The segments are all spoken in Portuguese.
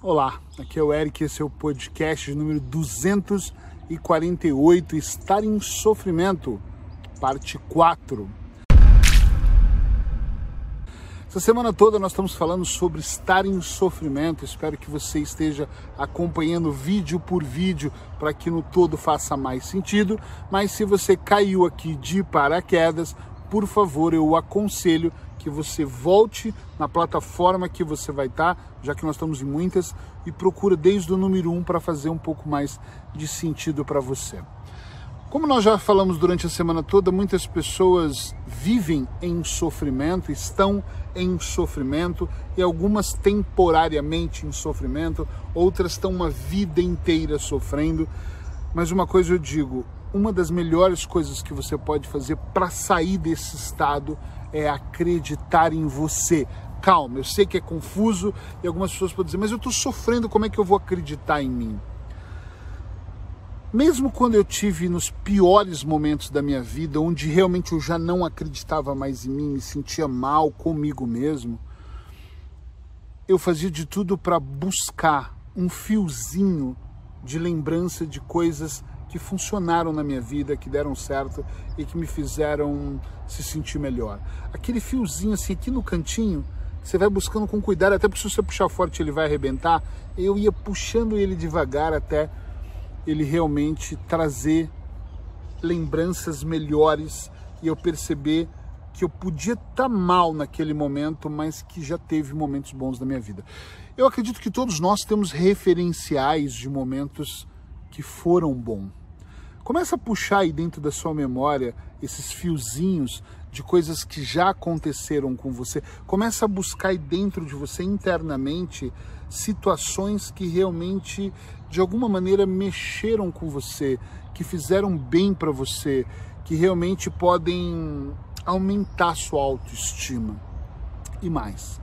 Olá, aqui é o Eric, esse é o podcast número 248, Estar em Sofrimento, parte 4. Essa semana toda nós estamos falando sobre estar em sofrimento. Espero que você esteja acompanhando vídeo por vídeo para que no todo faça mais sentido. Mas se você caiu aqui de paraquedas, por favor, eu aconselho que você volte na plataforma que você vai estar, tá, já que nós estamos em muitas, e procura desde o número 1 um para fazer um pouco mais de sentido para você. Como nós já falamos durante a semana toda, muitas pessoas vivem em sofrimento, estão em sofrimento e algumas temporariamente em sofrimento, outras estão uma vida inteira sofrendo. Mas uma coisa eu digo, uma das melhores coisas que você pode fazer para sair desse estado é acreditar em você. Calma, eu sei que é confuso e algumas pessoas podem dizer, mas eu estou sofrendo, como é que eu vou acreditar em mim? Mesmo quando eu tive nos piores momentos da minha vida, onde realmente eu já não acreditava mais em mim, me sentia mal comigo mesmo, eu fazia de tudo para buscar um fiozinho de lembrança de coisas que funcionaram na minha vida, que deram certo e que me fizeram se sentir melhor. Aquele fiozinho assim aqui no cantinho, você vai buscando com cuidado, até porque se você puxar forte ele vai arrebentar. Eu ia puxando ele devagar até ele realmente trazer lembranças melhores e eu perceber que eu podia estar tá mal naquele momento, mas que já teve momentos bons na minha vida. Eu acredito que todos nós temos referenciais de momentos que foram bons. Começa a puxar aí dentro da sua memória esses fiozinhos de coisas que já aconteceram com você. Começa a buscar aí dentro de você internamente situações que realmente de alguma maneira mexeram com você, que fizeram bem para você, que realmente podem aumentar sua autoestima. E mais,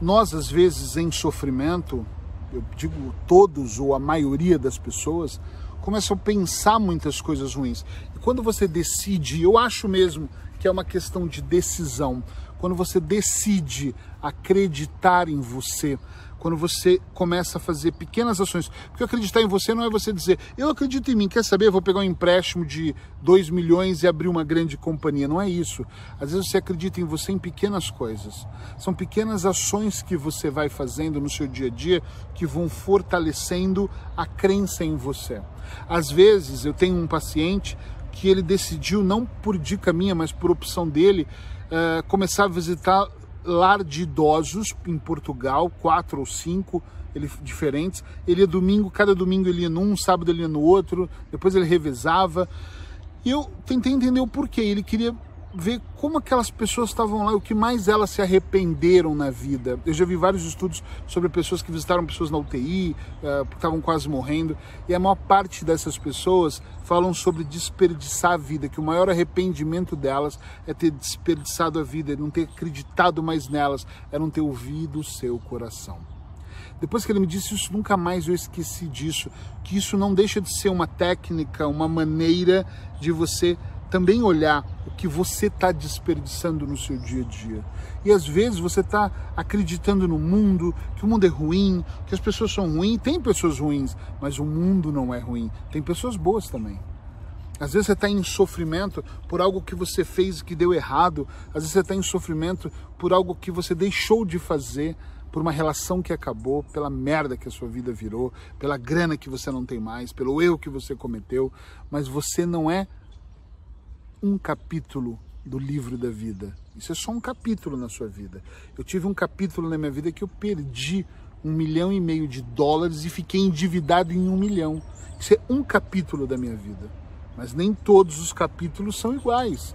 nós às vezes em sofrimento, eu digo todos ou a maioria das pessoas, começam a pensar muitas coisas ruins. E quando você decide, eu acho mesmo que é uma questão de decisão, quando você decide acreditar em você, quando você começa a fazer pequenas ações. Porque acreditar em você não é você dizer, eu acredito em mim, quer saber, eu vou pegar um empréstimo de 2 milhões e abrir uma grande companhia. Não é isso. Às vezes você acredita em você em pequenas coisas. São pequenas ações que você vai fazendo no seu dia a dia que vão fortalecendo a crença em você. Às vezes eu tenho um paciente que ele decidiu, não por dica minha, mas por opção dele, uh, começar a visitar lar de idosos em Portugal, quatro ou cinco ele, diferentes. Ele ia domingo, cada domingo ele ia num, sábado ele ia no outro, depois ele revezava. E eu tentei entender o porquê. Ele queria ver como aquelas pessoas estavam lá, o que mais elas se arrependeram na vida. Eu já vi vários estudos sobre pessoas que visitaram pessoas na UTI, uh, eh, porque estavam quase morrendo, e a maior parte dessas pessoas falam sobre desperdiçar a vida, que o maior arrependimento delas é ter desperdiçado a vida, não ter acreditado mais nelas, é não ter ouvido o seu coração. Depois que ele me disse isso, nunca mais eu esqueci disso, que isso não deixa de ser uma técnica, uma maneira de você também olhar o que você está desperdiçando no seu dia a dia. E às vezes você está acreditando no mundo, que o mundo é ruim, que as pessoas são ruins. Tem pessoas ruins, mas o mundo não é ruim. Tem pessoas boas também. Às vezes você está em sofrimento por algo que você fez que deu errado. Às vezes você está em sofrimento por algo que você deixou de fazer, por uma relação que acabou, pela merda que a sua vida virou, pela grana que você não tem mais, pelo erro que você cometeu. Mas você não é um capítulo do livro da vida. Isso é só um capítulo na sua vida. Eu tive um capítulo na minha vida que eu perdi um milhão e meio de dólares e fiquei endividado em um milhão. Isso é um capítulo da minha vida. Mas nem todos os capítulos são iguais.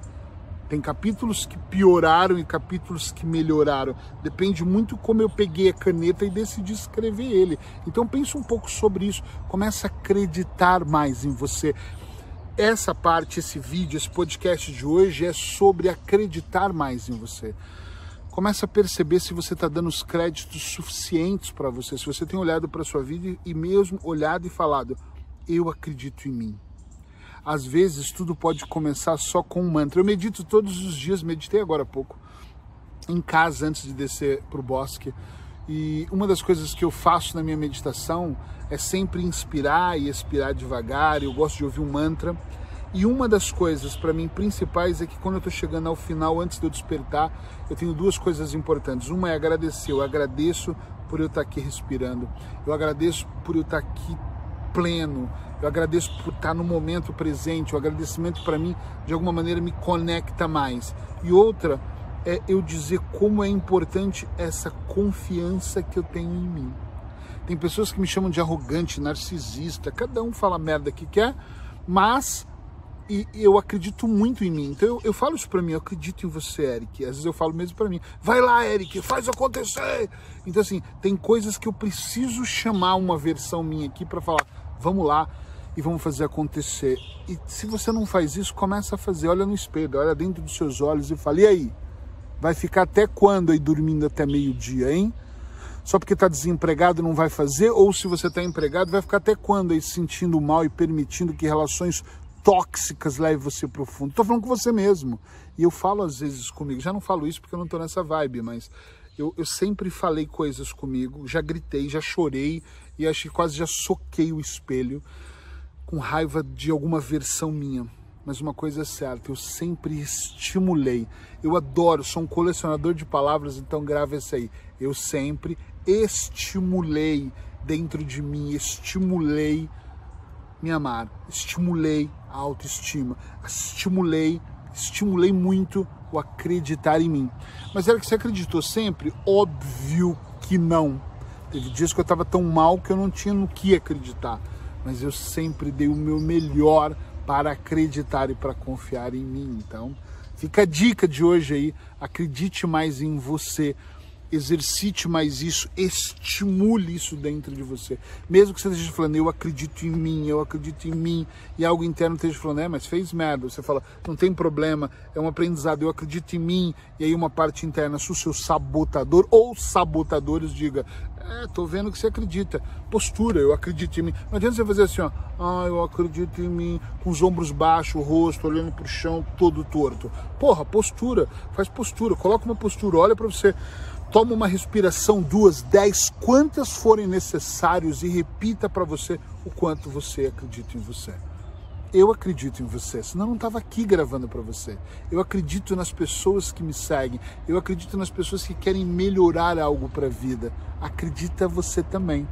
Tem capítulos que pioraram e capítulos que melhoraram. Depende muito como eu peguei a caneta e decidi escrever ele. Então pense um pouco sobre isso. Comece a acreditar mais em você essa parte, esse vídeo, esse podcast de hoje é sobre acreditar mais em você. Começa a perceber se você está dando os créditos suficientes para você, se você tem olhado para a sua vida e mesmo olhado e falado, eu acredito em mim. Às vezes tudo pode começar só com um mantra. Eu medito todos os dias, meditei agora há pouco, em casa antes de descer para o bosque. E uma das coisas que eu faço na minha meditação é sempre inspirar e expirar devagar. Eu gosto de ouvir um mantra. E uma das coisas para mim principais é que quando eu estou chegando ao final, antes de eu despertar, eu tenho duas coisas importantes. Uma é agradecer. Eu agradeço por eu estar aqui respirando. Eu agradeço por eu estar aqui pleno. Eu agradeço por estar no momento presente. O agradecimento para mim, de alguma maneira, me conecta mais. E outra é eu dizer como é importante essa confiança que eu tenho em mim. Tem pessoas que me chamam de arrogante, narcisista, cada um fala a merda que quer, mas e eu acredito muito em mim. Então eu, eu falo isso para mim, eu acredito em você, Eric. Às vezes eu falo mesmo para mim, vai lá, Eric, faz acontecer. Então assim, tem coisas que eu preciso chamar uma versão minha aqui para falar, vamos lá e vamos fazer acontecer. E se você não faz isso, começa a fazer, olha no espelho, olha dentro dos seus olhos e fala, e aí? Vai ficar até quando aí dormindo até meio-dia, hein? Só porque está desempregado não vai fazer? Ou se você está empregado, vai ficar até quando aí se sentindo mal e permitindo que relações tóxicas levem você para o fundo? Estou falando com você mesmo. E eu falo às vezes comigo, já não falo isso porque eu não estou nessa vibe, mas eu, eu sempre falei coisas comigo, já gritei, já chorei e acho que quase já soquei o espelho com raiva de alguma versão minha mas uma coisa é certa, eu sempre estimulei. Eu adoro, sou um colecionador de palavras, então grave essa aí. Eu sempre estimulei dentro de mim, estimulei me amar, estimulei a autoestima, estimulei, estimulei muito o acreditar em mim. Mas era que você acreditou sempre? Óbvio que não. Teve dias que eu estava tão mal que eu não tinha no que acreditar, mas eu sempre dei o meu melhor para acreditar e para confiar em mim. Então, fica a dica de hoje aí, acredite mais em você, exercite mais isso, estimule isso dentro de você. Mesmo que você esteja falando, eu acredito em mim, eu acredito em mim, e algo interno esteja falando, é, mas fez merda. Você fala, não tem problema, é um aprendizado, eu acredito em mim, e aí uma parte interna, se o seu sabotador ou sabotadores diga, é, tô vendo que você acredita. Postura, eu acredito em mim. Não adianta você fazer assim, ó, ah, eu acredito em mim, com os ombros baixos, o rosto olhando pro chão, todo torto. Porra, postura, faz postura, coloca uma postura, olha para você Toma uma respiração, duas, dez, quantas forem necessários e repita para você o quanto você acredita em você. Eu acredito em você, senão eu não estava aqui gravando para você. Eu acredito nas pessoas que me seguem, eu acredito nas pessoas que querem melhorar algo para a vida. Acredita você também.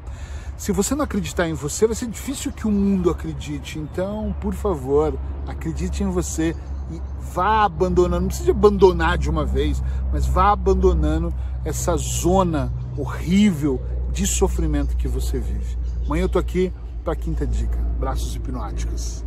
Se você não acreditar em você, vai ser difícil que o mundo acredite. Então, por favor, acredite em você e vá abandonando, não precisa abandonar de uma vez, mas vá abandonando essa zona horrível de sofrimento que você vive. Amanhã eu tô aqui para a quinta dica, braços hipnóticos.